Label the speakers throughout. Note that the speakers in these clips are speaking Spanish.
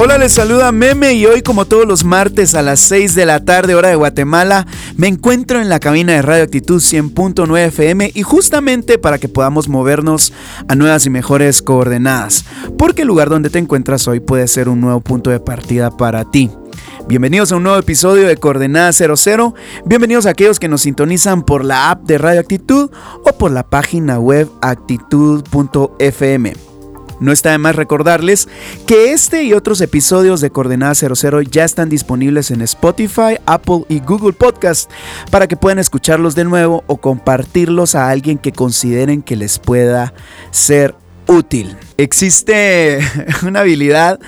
Speaker 1: Hola, les saluda Meme y hoy como todos los martes a las 6 de la tarde hora de Guatemala me encuentro en la cabina de Radio Actitud 100.9 FM y justamente para que podamos movernos a nuevas y mejores coordenadas, porque el lugar donde te encuentras hoy puede ser un nuevo punto de partida para ti. Bienvenidos a un nuevo episodio de Coordenada 00. Bienvenidos a aquellos que nos sintonizan por la app de Radio Actitud o por la página web actitud.fm. No está de más recordarles que este y otros episodios de Coordenada 00 ya están disponibles en Spotify, Apple y Google Podcast para que puedan escucharlos de nuevo o compartirlos a alguien que consideren que les pueda ser útil. Existe una habilidad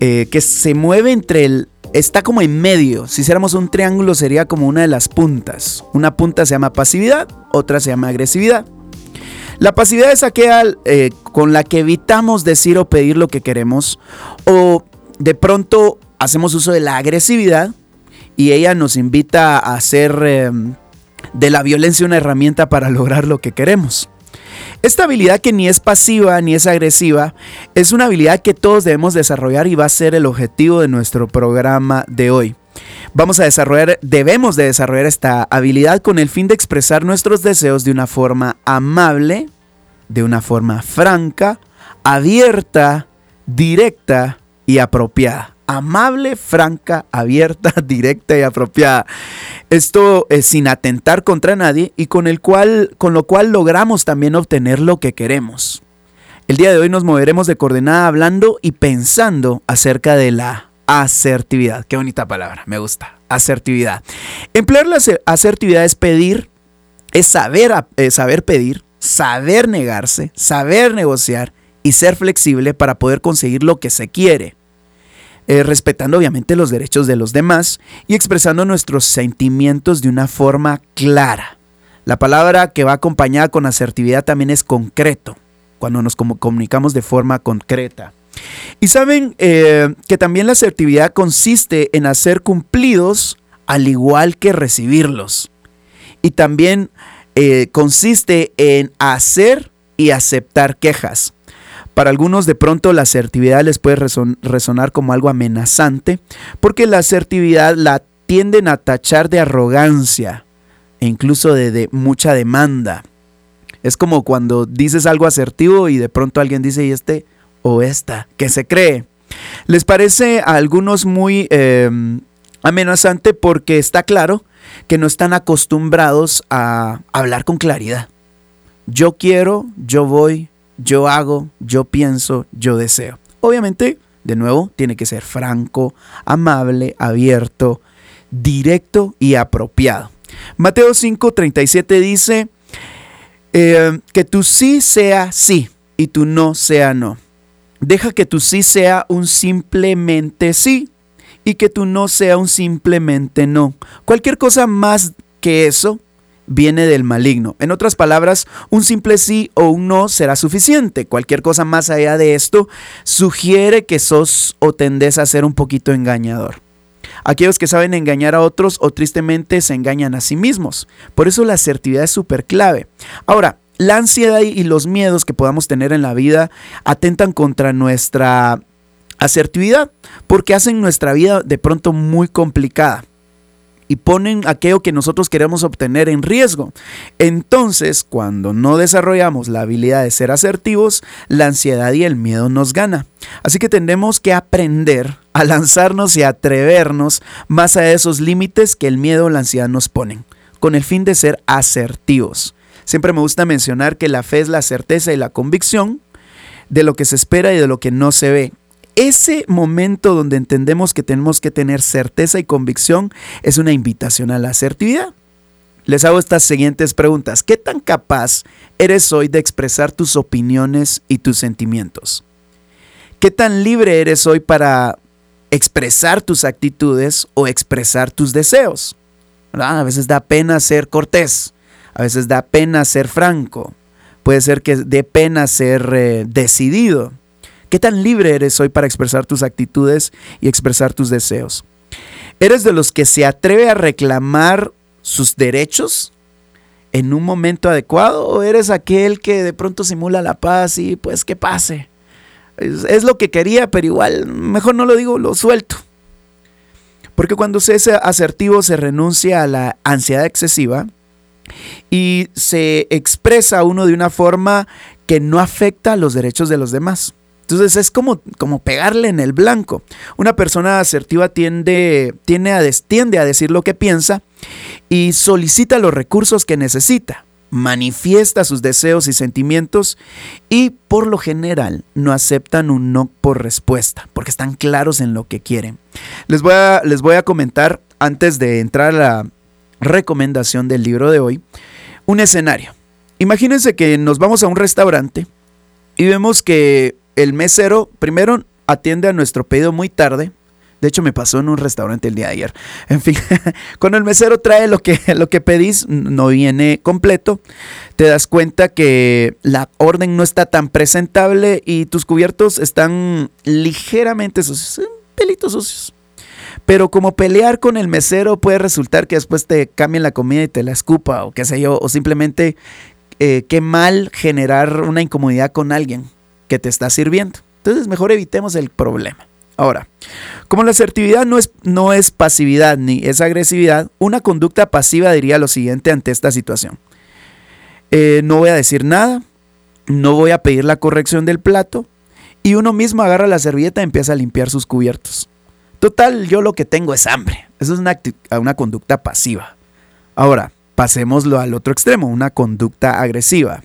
Speaker 1: eh, que se mueve entre el... Está como en medio. Si hiciéramos un triángulo sería como una de las puntas. Una punta se llama pasividad, otra se llama agresividad. La pasividad es aquella eh, con la que evitamos decir o pedir lo que queremos o de pronto hacemos uso de la agresividad y ella nos invita a hacer em, de la violencia una herramienta para lograr lo que queremos. Esta habilidad que ni es pasiva ni es agresiva es una habilidad que todos debemos desarrollar y va a ser el objetivo de nuestro programa de hoy. Vamos a desarrollar, debemos de desarrollar esta habilidad con el fin de expresar nuestros deseos de una forma amable, de una forma franca, abierta, directa y apropiada. Amable, franca, abierta, directa y apropiada. Esto es sin atentar contra nadie y con, el cual, con lo cual logramos también obtener lo que queremos. El día de hoy nos moveremos de coordenada hablando y pensando acerca de la asertividad. Qué bonita palabra, me gusta. Asertividad. Emplear la asertividad es pedir, es saber, eh, saber pedir, saber negarse, saber negociar y ser flexible para poder conseguir lo que se quiere. Eh, respetando obviamente los derechos de los demás y expresando nuestros sentimientos de una forma clara. La palabra que va acompañada con asertividad también es concreto, cuando nos comunicamos de forma concreta. Y saben eh, que también la asertividad consiste en hacer cumplidos al igual que recibirlos. Y también eh, consiste en hacer y aceptar quejas. Para algunos de pronto la asertividad les puede resonar como algo amenazante, porque la asertividad la tienden a tachar de arrogancia e incluso de, mucha demanda. Es como cuando dices algo asertivo y de pronto alguien dice, ¿y este o esta? que se cree? Les parece a algunos muy eh, amenazante porque está claro que no están acostumbrados a hablar con claridad. Yo quiero, yo voy, yo hago, yo pienso, yo deseo. Obviamente, de nuevo, tiene que ser franco, amable, abierto, directo y apropiado. Mateo 5:37 dice eh, que tu sí sea sí y tu no sea no. Deja que tu sí sea un simplemente sí y que tú no sea un simplemente no. Cualquier cosa más que eso viene del maligno. En otras palabras, un simple sí o un no será suficiente. Cualquier cosa más allá de esto sugiere que sos o tendés a ser un poquito engañador. Aquellos que saben engañar a otros o tristemente se engañan a sí mismos. Por eso la asertividad es súper clave. Ahora, la ansiedad y los miedos que podamos tener en la vida atentan contra nuestra asertividad, porque hacen nuestra vida de pronto muy complicada y ponen aquello que nosotros queremos obtener en riesgo. Entonces, cuando no desarrollamos la habilidad de ser asertivos, la ansiedad y el miedo nos gana. Así que tenemos que aprender a lanzarnos y atrevernos más a esos límites que el miedo o la ansiedad nos ponen, con el fin de ser asertivos. Siempre me gusta mencionar que la fe es la certeza y la convicción de lo que se espera y de lo que no se ve ese momento donde entendemos que tenemos que tener certeza y convicción es una invitación a la asertividad. Les hago estas siguientes preguntas. ¿Qué tan capaz eres hoy de expresar tus opiniones y tus sentimientos? ¿Qué tan libre eres hoy para expresar tus actitudes o expresar tus deseos? A veces da pena ser cortés, a veces da pena ser franco, puede ser que dé pena ser eh, decidido. ¿Qué tan libre eres hoy para expresar tus actitudes y expresar tus deseos? ¿Eres de los que se atreve a reclamar sus derechos en un momento adecuado o eres aquel que de pronto simula la paz y pues que pase? Es, lo que quería, pero igual, mejor no lo digo, lo suelto. Porque cuando se es asertivo se renuncia a la ansiedad excesiva y se expresa uno de una forma que no afecta los derechos de los demás. Entonces es como, como pegarle en el blanco. Una persona asertiva tiende, a, tiende a decir lo que piensa y solicita los recursos que necesita manifiesta sus deseos y sentimientos y por lo general no aceptan un no por respuesta porque están claros en lo que quieren. Les voy a, les voy a comentar antes de entrar a recomendación del libro de hoy un escenario. Imagínense que nos vamos a un restaurante y vemos que el mesero primero atiende a nuestro pedido muy tarde de hecho, me pasó en un restaurante el día de ayer. En fin, cuando el mesero trae lo que, lo que pedís, no viene completo, te das cuenta que la orden no está tan presentable y tus cubiertos están ligeramente sucios, eh, pelitos sucios. Pero como pelear con el mesero puede resultar que después te cambien la comida y te la escupa o qué sé yo, o simplemente eh, qué mal generar una incomodidad con alguien que te está sirviendo. Entonces mejor evitemos el problema. Ahora, como la asertividad no es, no es pasividad ni es agresividad, una conducta pasiva diría lo siguiente ante esta situación. Eh, no voy a decir nada, no voy a pedir la corrección del plato y uno mismo agarra la servilleta y empieza a limpiar sus cubiertos. Total, yo lo que tengo es hambre. Eso es una, una conducta pasiva. Ahora, pasémoslo al otro extremo, una conducta agresiva.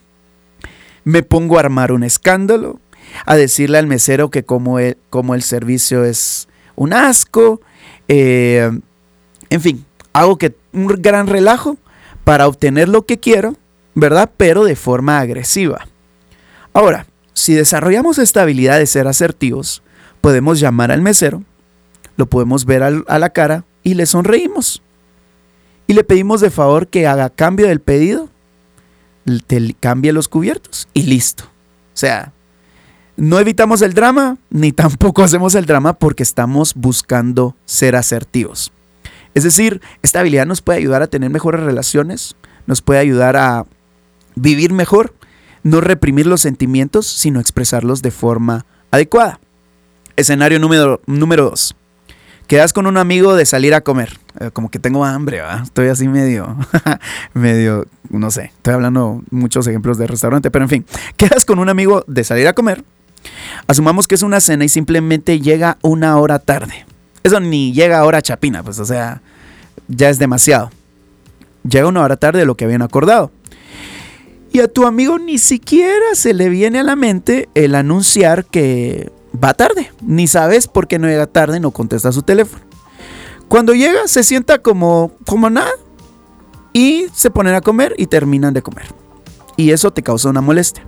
Speaker 1: Me pongo a armar un escándalo, a decirle al mesero que como el, como el servicio es un asco, eh, en fin, hago que un gran relajo para obtener lo que quiero, ¿verdad? Pero de forma agresiva. Ahora, si desarrollamos esta habilidad de ser asertivos, podemos llamar al mesero, lo podemos ver a la cara y le sonreímos. Y le pedimos de favor que haga cambio del pedido, te cambie los cubiertos y listo. O sea, no evitamos el drama, ni tampoco hacemos el drama porque estamos buscando ser asertivos. Es decir, esta habilidad nos puede ayudar a tener mejores relaciones, nos puede ayudar a vivir mejor, no reprimir los sentimientos, sino expresarlos de forma adecuada. Escenario número, número dos. Quedas con un amigo de salir a comer. Eh, como que tengo hambre, Estoy así medio, medio, no sé. Estoy hablando muchos ejemplos de restaurante, pero en fin. Quedas con un amigo de salir a comer Asumamos que es una cena y simplemente llega una hora tarde. Eso ni llega a hora chapina, pues o sea, ya es demasiado. Llega una hora tarde de lo que habían acordado. Y a tu amigo ni siquiera se le viene a la mente el anunciar que va tarde. Ni sabes por qué no llega tarde, no contesta su teléfono. Cuando llega se sienta como, como nada y se ponen a comer y terminan de comer. Y eso te causa una molestia.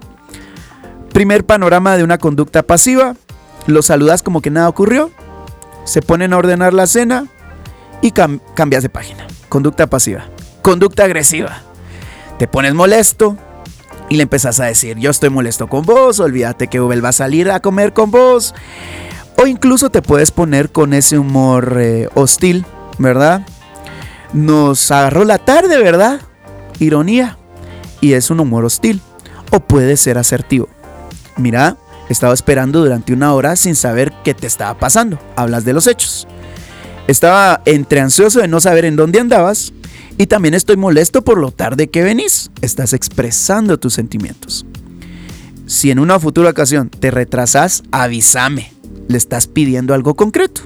Speaker 1: Primer panorama de una conducta pasiva. Lo saludas como que nada ocurrió. Se ponen a ordenar la cena y cambias de página. Conducta pasiva. Conducta agresiva. Te pones molesto y le empezás a decir, yo estoy molesto con vos, olvídate que Ubel va a salir a comer con vos. O incluso te puedes poner con ese humor eh, hostil, ¿verdad? Nos agarró la tarde, ¿verdad? Ironía. Y es un humor hostil. O puede ser asertivo. Mira, estaba esperando durante una hora sin saber qué te estaba pasando. Hablas de los hechos. Estaba entre ansioso de no saber en dónde andabas y también estoy molesto por lo tarde que venís. Estás expresando tus sentimientos. Si en una futura ocasión te retrasas, avísame. Le estás pidiendo algo concreto.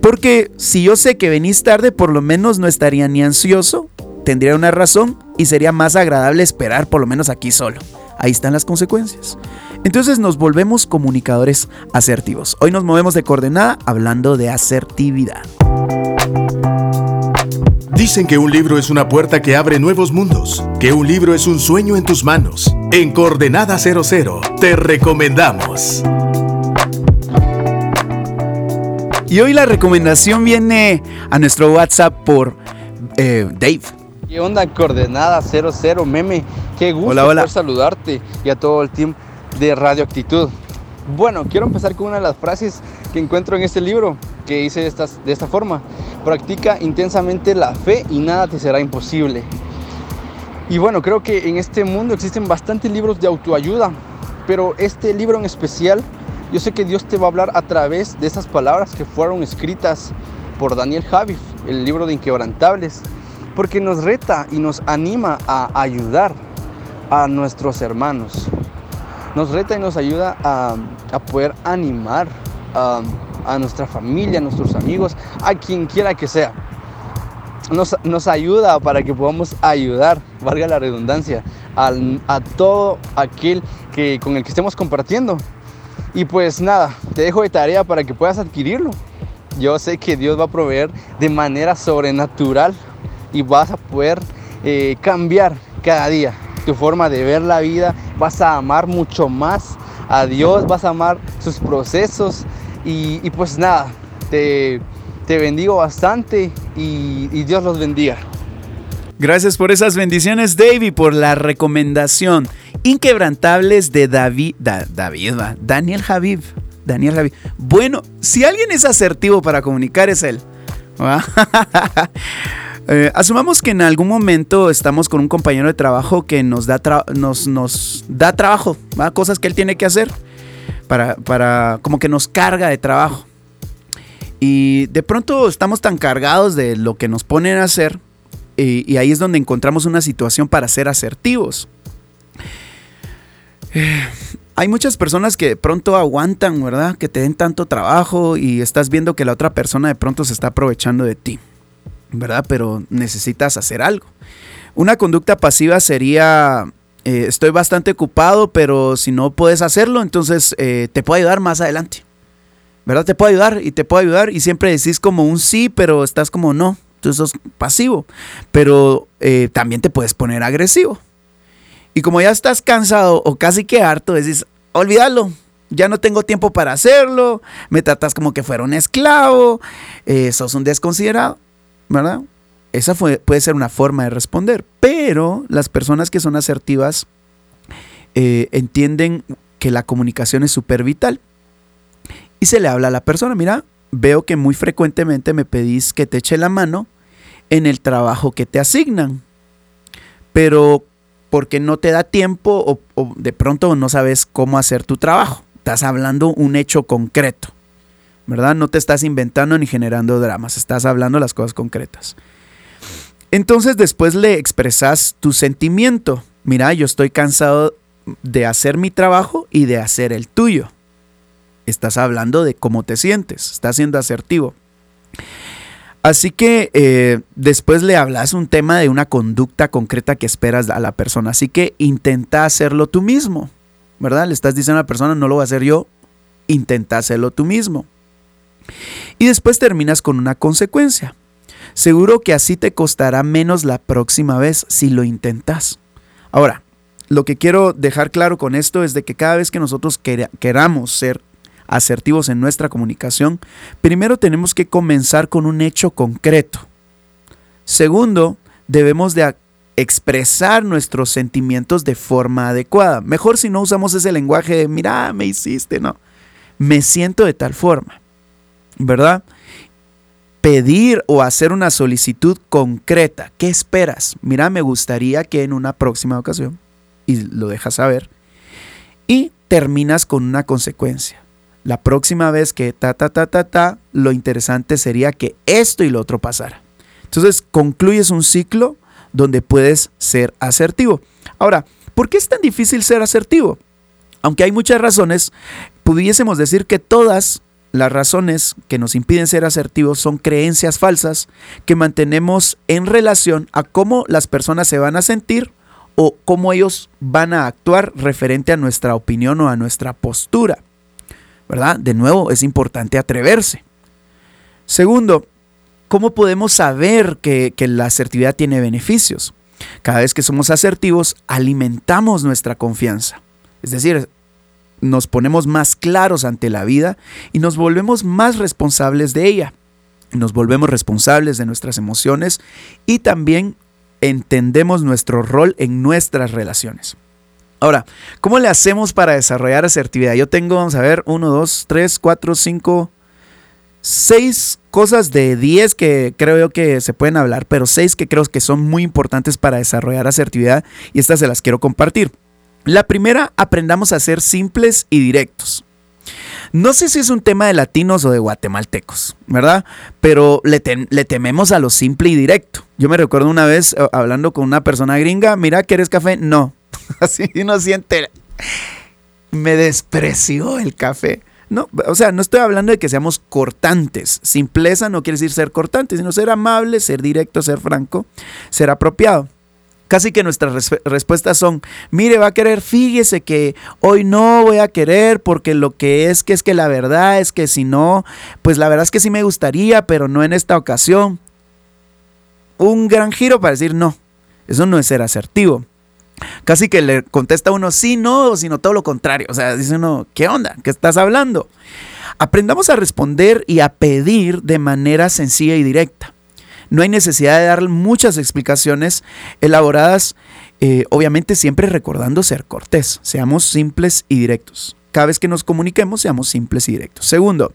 Speaker 1: Porque si yo sé que venís tarde, por lo menos no estaría ni ansioso, tendría una razón y sería más agradable esperar por lo menos aquí solo ahí están las consecuencias. Entonces nos volvemos comunicadores asertivos. Hoy nos movemos de coordenada hablando de asertividad.
Speaker 2: Dicen que un libro es una puerta que abre nuevos mundos, que un libro es un sueño en tus manos. En Coordenada 00 te recomendamos.
Speaker 1: Y hoy la recomendación viene a nuestro WhatsApp por eh, Dave.
Speaker 3: ¿Qué onda, coordenada 00 meme? Qué gusto
Speaker 1: Hola, hola.
Speaker 3: poder saludarte y a todo el team de Radio Actitud. Bueno, quiero empezar con una de las frases que encuentro en este libro que estas- de esta forma. Practica intensamente la fe y nada te será imposible. Y bueno, creo que en este mundo existen bastantes libros de autoayuda, pero este libro en especial, yo sé que Dios te va a hablar a través de esas palabras que fueron escritas por Daniel Javif, el libro de Inquebrantables, porque nos reta y nos anima a ayudar a nuestros hermanos. Nos reta y nos ayuda a, a poder animar a, a nuestra familia, a nuestros amigos, a quien quiera que sea nos, nos ayuda para que podamos ayudar, valga la redundancia, al- a todo aquel que, con el que estemos compartiendo. Y pues nada, te dejo de tarea para que puedas adquirirlo. Yo sé que Dios va a proveer de manera sobrenatural y vas a poder eh, cambiar cada día tu forma de ver la vida. Vas a amar mucho más a Dios, vas a amar sus procesos. Y, pues nada, te, te bendigo bastante y, Dios los bendiga.
Speaker 1: Gracias por esas bendiciones, Dave, y por la recomendación. Inquebrantables de David, Da- David, Daniel Javib. Daniel Javib. Bueno, si alguien es asertivo para comunicar, es él. Eh, asumamos que en algún momento estamos con un compañero de trabajo que nos da, nos, nos da trabajo, ¿va? cosas que él tiene que hacer para, para, como que nos carga de trabajo. Y de pronto estamos tan cargados de lo que nos ponen a hacer y, ahí es donde encontramos una situación para ser asertivos. Eh, hay muchas personas que de pronto aguantan, ¿verdad? Que te den tanto trabajo y estás viendo que la otra persona de pronto se está aprovechando de ti, ¿verdad? Pero necesitas hacer algo. Una conducta pasiva sería, eh, estoy bastante ocupado, pero si no puedes hacerlo, entonces eh, te puedo ayudar más adelante. ¿Verdad? Te puedo ayudar y te puedo ayudar y siempre decís como un sí, pero estás como no. Entonces sos pasivo. Pero eh, también te puedes poner agresivo. Y como ya estás cansado o casi que harto, decís, olvídalo, ya no tengo tiempo para hacerlo, me tratas como que fuera un esclavo, sos un desconsiderado, ¿verdad? Esa puede ser una forma de responder, pero las personas que son asertivas eh, entienden que la comunicación es súper vital. Y se le habla a la persona, mira, veo que muy frecuentemente me pedís que te eche la mano en el trabajo que te asignan, pero porque no te da tiempo o, o de pronto no sabes cómo hacer tu trabajo. Estás hablando un hecho concreto, ¿verdad? No te estás inventando ni generando dramas, estás hablando las cosas concretas. Entonces después le expresas tu sentimiento. Mira, yo estoy cansado de hacer mi trabajo y de hacer el tuyo. Estás hablando de cómo te sientes, estás siendo asertivo. Así que eh, después le hablas un tema de una conducta concreta que esperas a la persona. Así que intenta hacerlo tú mismo, ¿verdad? Le estás diciendo a la persona, no lo voy a hacer yo, intenta hacerlo tú mismo. Y después terminas con una consecuencia. Seguro que así te costará menos la próxima vez si lo intentas. Ahora, lo que quiero dejar claro con esto es de que cada vez que nosotros quera- queramos ser asertivos en nuestra comunicación, primero tenemos que comenzar con un hecho concreto. Segundo, debemos de expresar nuestros sentimientos de forma adecuada. Mejor si no usamos ese lenguaje de, mira, me hiciste, no. Me siento de tal forma, ¿verdad? Pedir o hacer una solicitud concreta. ¿Qué esperas? Mira, me gustaría que en una próxima ocasión, y lo dejas saber, y terminas con una consecuencia. La próxima vez que ta, ta, ta, ta, ta, lo interesante sería que esto y lo otro pasara. Entonces concluyes un ciclo donde puedes ser asertivo. Ahora, ¿por qué es tan difícil ser asertivo? Aunque hay muchas razones, pudiésemos decir que todas las razones que nos impiden ser asertivos son creencias falsas que mantenemos en relación a cómo las personas se van a sentir o cómo ellos van a actuar referente a nuestra opinión o a nuestra postura. ¿Verdad? De nuevo, es importante atreverse. Segundo, ¿cómo podemos saber que, que la asertividad tiene beneficios? Cada vez que somos asertivos, alimentamos nuestra confianza. Es decir, nos ponemos más claros ante la vida y nos volvemos más responsables de ella. nos volvemos responsables de nuestras emociones y también entendemos nuestro rol en nuestras relaciones. Ahora, ¿cómo le hacemos para desarrollar asertividad? Yo tengo, vamos a ver, 1, 2, 3, 4, 5, 6 cosas de 10 que creo que se pueden hablar, pero 6 que creo que son muy importantes para desarrollar asertividad y estas se las quiero compartir. La primera, aprendamos a ser simples y directos. No sé si es un tema de latinos o de guatemaltecos, ¿verdad? Pero le, tememos a lo simple y directo. Yo me recuerdo una vez eh, hablando con una persona gringa, mira, ¿quieres café? No. Así no siente. Me despreció el café. No, o sea, no estoy hablando de que seamos cortantes. Simpleza no quiere decir ser cortante, sino ser amable, ser directo, ser franco, ser apropiado. Casi que nuestras respuestas son, mire, va a querer, fíjese que hoy no voy a querer porque lo que es que es que la verdad es que si no, pues la verdad es que sí me gustaría, pero no en esta ocasión. Un gran giro para decir no, eso no es ser asertivo. Casi que le contesta uno sí, no, sino todo lo contrario. O sea, dice uno, ¿qué onda? ¿Qué estás hablando? Aprendamos a responder y a pedir de manera sencilla y directa. No hay necesidad de dar muchas explicaciones elaboradas, eh, obviamente siempre recordando ser cortés. Seamos simples y directos. Cada vez que nos comuniquemos, seamos simples y directos. Segundo,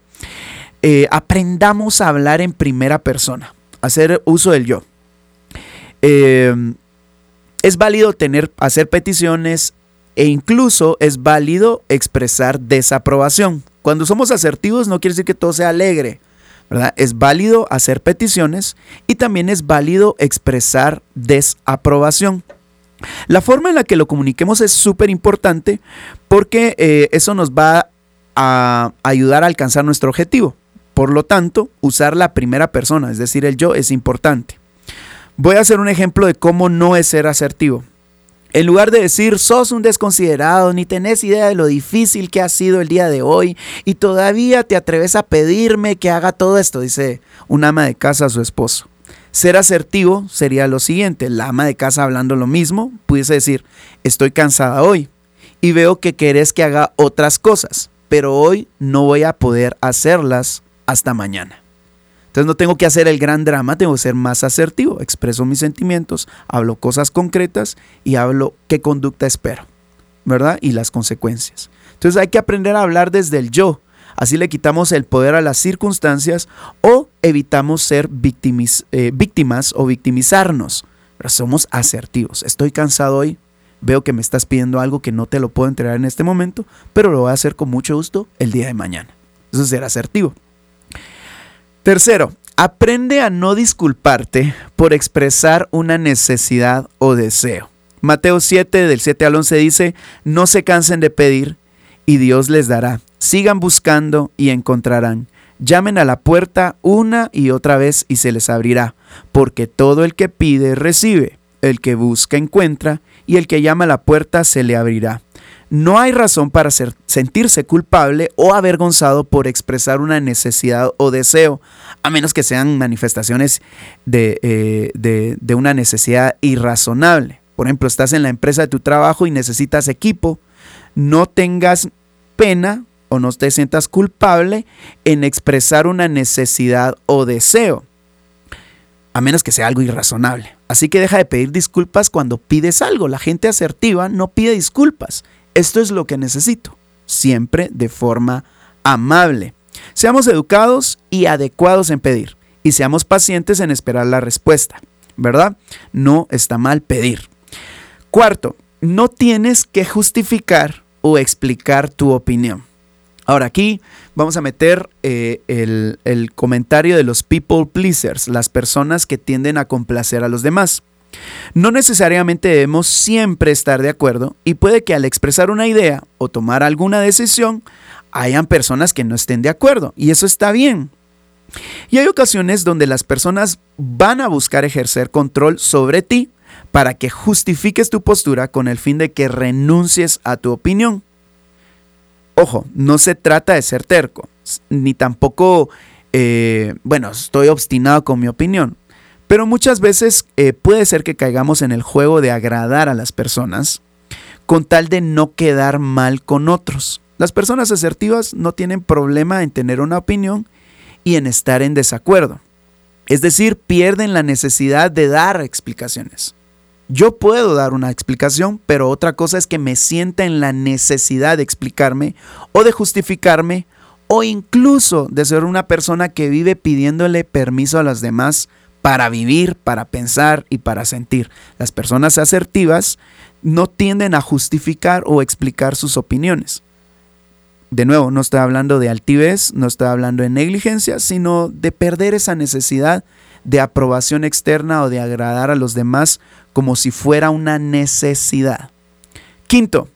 Speaker 1: eh, aprendamos a hablar en primera persona, hacer uso del yo. Eh, es válido tener, hacer peticiones e incluso es válido expresar desaprobación. Cuando somos asertivos no quiere decir que todo sea alegre. Es válido hacer peticiones y también es válido expresar desaprobación. La forma en la que lo comuniquemos es súper importante porque eh, eso nos va a ayudar a alcanzar nuestro objetivo. Por lo tanto, usar la primera persona, es decir, el yo, es importante. Voy a hacer un ejemplo de cómo no es ser asertivo. En lugar de decir, sos un desconsiderado, ni tenés idea de lo difícil que ha sido el día de hoy, y todavía te atreves a pedirme que haga todo esto, dice un ama de casa a su esposo. Ser asertivo sería lo siguiente, la ama de casa hablando lo mismo, pudiese decir, estoy cansada hoy y veo que querés que haga otras cosas, pero hoy no voy a poder hacerlas hasta mañana. Entonces no tengo que hacer el gran drama, tengo que ser más asertivo, expreso mis sentimientos, hablo cosas concretas y hablo qué conducta espero, ¿verdad? Y las consecuencias. Entonces hay que aprender a hablar desde el yo. Así le quitamos el poder a las circunstancias o evitamos ser eh, víctimas o victimizarnos. Pero somos asertivos. Estoy cansado hoy, veo que me estás pidiendo algo que no te lo puedo entregar en este momento, pero lo voy a hacer con mucho gusto el día de mañana. Eso es ser asertivo. Tercero, aprende a no disculparte por expresar una necesidad o deseo. Mateo 7 del 7 al 11 dice, no se cansen de pedir y Dios les dará. Sigan buscando y encontrarán. Llamen a la puerta una y otra vez y se les abrirá, porque todo el que pide recibe, el que busca encuentra y el que llama a la puerta se le abrirá. No hay razón para sentirse culpable o avergonzado por expresar una necesidad o deseo, a menos que sean manifestaciones eh, de, de una necesidad irrazonable. Por ejemplo, estás en la empresa de tu trabajo y necesitas equipo. No tengas pena o no te sientas culpable en expresar una necesidad o deseo, a menos que sea algo irrazonable. Así que deja de pedir disculpas cuando pides algo. La gente asertiva no pide disculpas esto es lo que necesito, siempre de forma amable. Seamos educados y adecuados en pedir y seamos pacientes en esperar la respuesta, ¿verdad? No está mal pedir. Cuarto, no tienes que justificar o explicar tu opinión. Ahora aquí vamos a meter eh, el, el comentario de los people pleasers, las personas que tienden a complacer a los demás. No necesariamente debemos siempre estar de acuerdo y puede que al expresar una idea o tomar alguna decisión hayan personas que no estén de acuerdo y eso está bien. Y hay ocasiones donde las personas van a buscar ejercer control sobre ti para que justifiques tu postura con el fin de que renuncies a tu opinión. Ojo, no se trata de ser terco, ni tampoco, eh, bueno, estoy obstinado con mi opinión. Pero muchas veces eh, puede ser que caigamos en el juego de agradar a las personas con tal de no quedar mal con otros. Las personas asertivas no tienen problema en tener una opinión y en estar en desacuerdo. Es decir, pierden la necesidad de dar explicaciones. Yo puedo dar una explicación, pero otra cosa es que me sienta en la necesidad de explicarme o de justificarme o incluso de ser una persona que vive pidiéndole permiso a las demás para vivir, para pensar y para sentir. Las personas asertivas no tienden a justificar o explicar sus opiniones. De nuevo, no estoy hablando de altivez, no estoy hablando de negligencia, sino de perder esa necesidad de aprobación externa o de agradar a los demás como si fuera una necesidad. Quinto,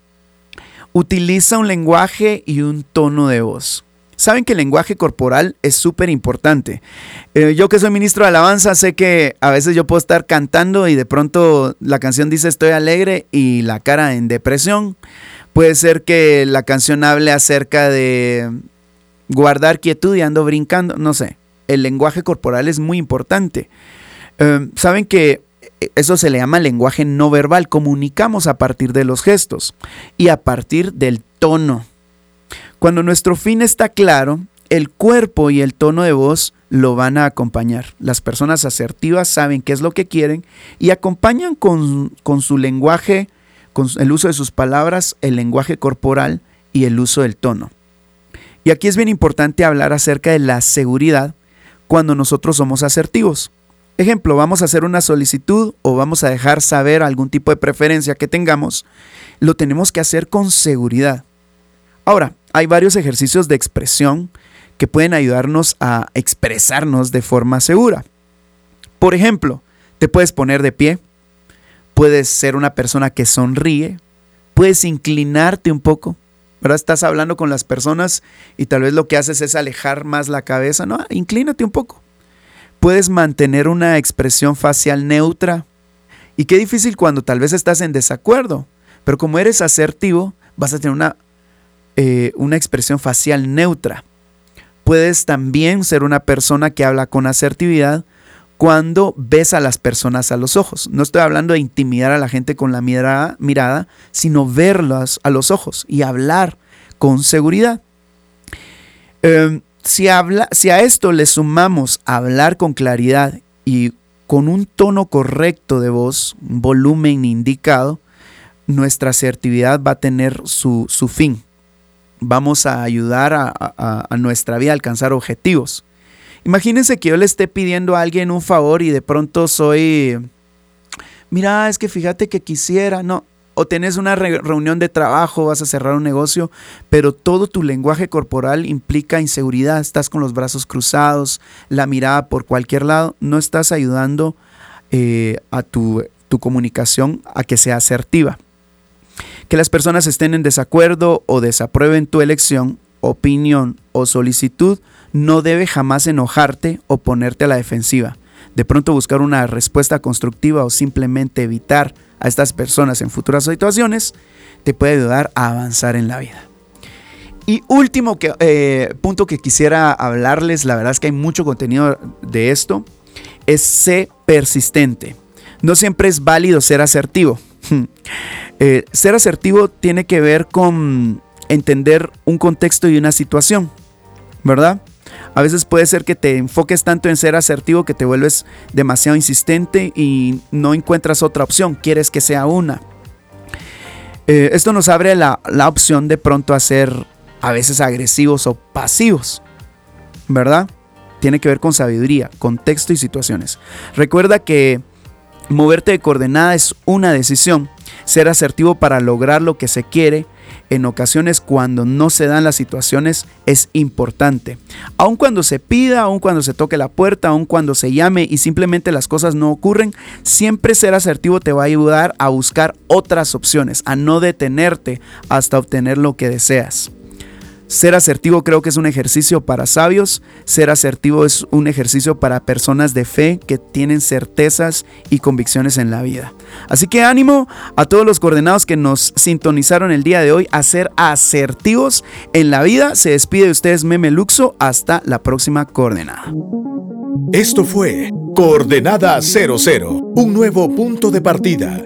Speaker 1: utiliza un lenguaje y un tono de voz. Saben que el lenguaje corporal es súper importante. Eh, yo que soy ministro de alabanza sé que a veces yo puedo estar cantando y de pronto la canción dice estoy alegre y la cara en depresión. Puede ser que la canción hable acerca de guardar quietud y ando brincando, no sé. El lenguaje corporal es muy importante. Eh, Saben que eso se le llama lenguaje no verbal. Comunicamos a partir de los gestos y a partir del tono cuando nuestro fin está claro, el cuerpo y el tono de voz lo van a acompañar. Las personas asertivas saben qué es lo que quieren y acompañan con, su lenguaje, con el uso de sus palabras, el lenguaje corporal y el uso del tono. Y aquí es bien importante hablar acerca de la seguridad cuando nosotros somos asertivos. Ejemplo, vamos a hacer una solicitud o vamos a dejar saber algún tipo de preferencia que tengamos, lo tenemos que hacer con seguridad. Ahora, hay varios ejercicios de expresión que pueden ayudarnos a expresarnos de forma segura. Por ejemplo, te puedes poner de pie, puedes ser una persona que sonríe, puedes inclinarte un poco, ¿verdad? Estás hablando con las personas y tal vez lo que haces es alejar más la cabeza, ¿no? Inclínate un poco. Puedes mantener una expresión facial neutra. Y qué difícil cuando tal vez estás en desacuerdo, pero como eres asertivo, vas a tener una eh, una expresión facial neutra. Puedes también ser una persona que habla con asertividad cuando ves a las personas a los ojos. No estoy hablando de intimidar a la gente con la mirada, mirada sino verlas a los ojos y hablar con seguridad. Em, si, habla, si a esto le sumamos hablar con claridad y con un tono correcto de voz, un volumen indicado, nuestra asertividad va a tener su, su fin vamos a ayudar a, nuestra vida a alcanzar objetivos. Imagínense que yo le esté pidiendo a alguien un favor y de pronto soy, mira, es que fíjate que quisiera, no, o tenés una reunión de trabajo, vas a cerrar un negocio, pero todo tu lenguaje corporal implica inseguridad, estás con los brazos cruzados, la mirada por cualquier lado, no estás ayudando eh, a tu, tu comunicación a que sea asertiva. Que las personas estén en desacuerdo o desaprueben tu elección, opinión o solicitud no debe jamás enojarte o ponerte a la defensiva. De pronto buscar una respuesta constructiva o simplemente evitar a estas personas en futuras situaciones te puede ayudar a avanzar en la vida. Y último eh, punto que quisiera hablarles, la verdad es que hay mucho contenido de esto, es ser persistente. No siempre es válido ser asertivo. Eh, ser asertivo tiene que ver con entender un contexto y una situación, ¿verdad? A veces puede ser que te enfoques tanto en ser asertivo que te vuelves demasiado insistente y no encuentras otra opción, quieres que sea una. Eh, esto nos abre la, la opción de pronto a ser a veces agresivos o pasivos, ¿verdad? Tiene que ver con sabiduría, contexto y situaciones. Recuerda que moverte de coordenada es una decisión ser asertivo para lograr lo que se quiere en ocasiones cuando no se dan las situaciones es importante. Aun cuando se pida, aun cuando se toque la puerta, aun cuando se llame y simplemente las cosas no ocurren, siempre ser asertivo te va a ayudar a buscar otras opciones, a no detenerte hasta obtener lo que deseas. Ser asertivo creo que es un ejercicio para sabios, ser asertivo es un ejercicio para personas de fe que tienen certezas y convicciones en la vida. Así que ánimo a todos los coordenados que nos sintonizaron el día de hoy a ser asertivos en la vida. Se despide de ustedes Meme Luxo, hasta la próxima coordenada.
Speaker 2: Esto fue Coordenada 00, un nuevo punto de partida.